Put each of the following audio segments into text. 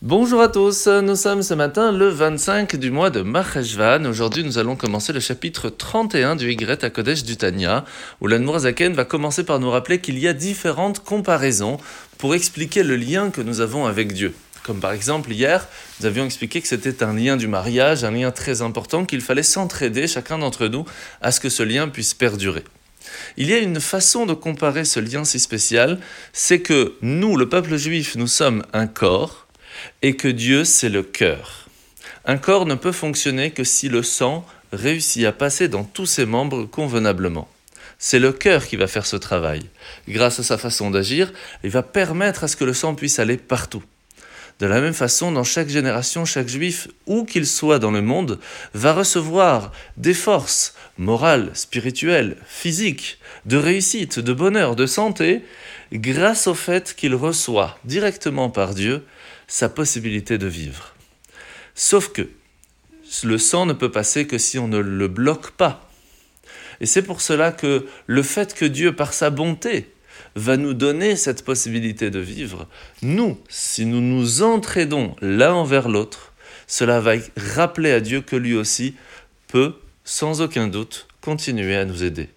Bonjour à tous, nous sommes ce matin le 25 du mois de Maheshvan. Aujourd'hui, nous allons commencer le chapitre 31 du Y à Kodesh du Tanya, où l'Anmour Zaken va commencer par nous rappeler qu'il y a différentes comparaisons pour expliquer le lien que nous avons avec Dieu. Comme par exemple, hier, nous avions expliqué que c'était un lien du mariage, un lien très important, qu'il fallait s'entraider, chacun d'entre nous, à ce que ce lien puisse perdurer. Il y a une façon de comparer ce lien si spécial, c'est que nous, le peuple juif, nous sommes un corps, et que Dieu, c'est le cœur. Un corps ne peut fonctionner que si le sang réussit à passer dans tous ses membres convenablement. C'est le cœur qui va faire ce travail. Grâce à sa façon d'agir, il va permettre à ce que le sang puisse aller partout. De la même façon, dans chaque génération, chaque juif, où qu'il soit dans le monde, va recevoir des forces morales, spirituelles, physiques, de réussite, de bonheur, de santé, grâce au fait qu'il reçoit directement par Dieu sa possibilité de vivre. Sauf que le sang ne peut passer que si on ne le bloque pas. Et c'est pour cela que le fait que Dieu, par sa bonté, va nous donner cette possibilité de vivre, nous, si nous nous entraidons l'un envers l'autre, cela va rappeler à Dieu que lui aussi peut, sans aucun doute, continuer à nous aider.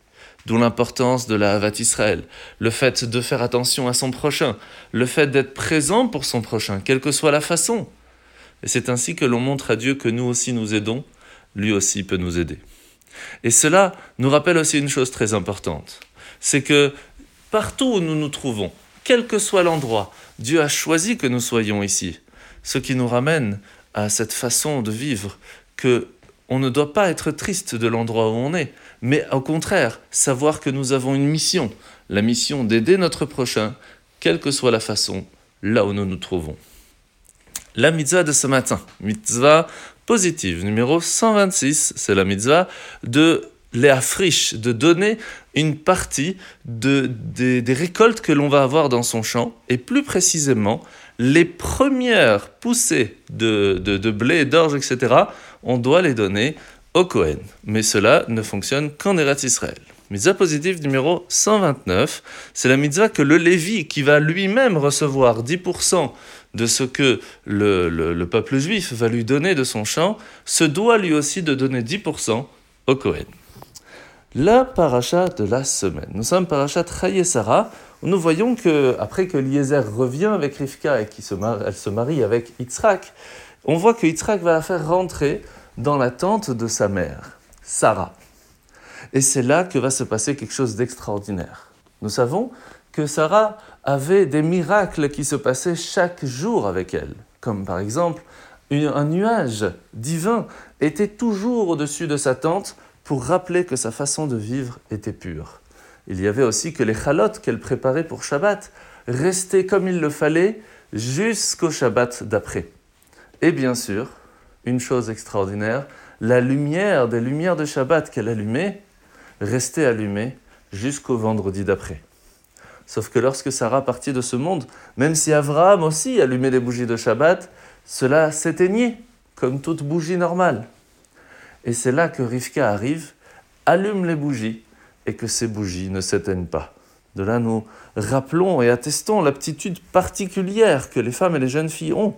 D'où l'importance de la Havat Israël, le fait de faire attention à son prochain, le fait d'être présent pour son prochain, quelle que soit la façon. Et c'est ainsi que l'on montre à Dieu que nous aussi nous aidons, lui aussi peut nous aider. Et cela nous rappelle aussi une chose très importante, c'est que partout où nous nous trouvons, quel que soit l'endroit, Dieu a choisi que nous soyons ici, ce qui nous ramène à cette façon de vivre que on ne doit pas être triste de l'endroit où on est, mais au contraire, savoir que nous avons une mission, la mission d'aider notre prochain, quelle que soit la façon, là où nous nous trouvons. La mitzvah de ce matin, mitzvah positive numéro 126, c'est la mitzvah de Léa Frisch, de donner une partie de, des, récoltes que l'on va avoir dans son champ, et plus précisément, les premières poussées de, de, blé, d'orge, etc., on doit les donner au Cohen. Mais cela ne fonctionne qu'en Eretz Israël. Mitzvah positive numéro 129, c'est la mitzvah que le Lévi, qui va lui-même recevoir 10% de ce que le, le, peuple juif va lui donner de son champ, se doit lui aussi de donner 10% au Cohen. La paracha de la semaine. Nous sommes paracha Chaye Sarah, nous voyons que, après que Eliezer revient avec Rivka et qu'elle se, marie, se marie avec Yitzhak, on voit que Yitzhak va la faire rentrer dans la tente de sa mère, Sarah. Et c'est là que va se passer quelque chose d'extraordinaire. Nous savons que Sarah avait des miracles qui se passaient chaque jour avec elle, comme par exemple un nuage divin était toujours au-dessus de sa tente pour rappeler que sa façon de vivre était pure. Il y avait aussi que les chalotes qu'elle préparait pour Shabbat restaient comme il le fallait jusqu'au Shabbat d'après. Et bien sûr, une chose extraordinaire, la lumière des lumières de Shabbat qu'elle allumait restait allumée jusqu'au vendredi d'après. Sauf que lorsque Sarah partit de ce monde, même si Abraham aussi allumait des bougies de Shabbat, cela s'éteignait comme toute bougie normale. Et c'est là que Rivka arrive, allume les bougies et que ces bougies ne s'éteignent pas. De là, nous rappelons et attestons l'aptitude particulière que les femmes et les jeunes filles ont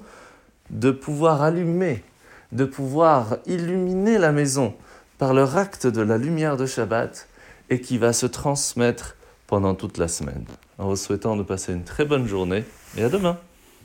de pouvoir allumer, de pouvoir illuminer la maison par leur acte de la lumière de Shabbat et qui va se transmettre pendant toute la semaine. En vous souhaitant de passer une très bonne journée et à demain.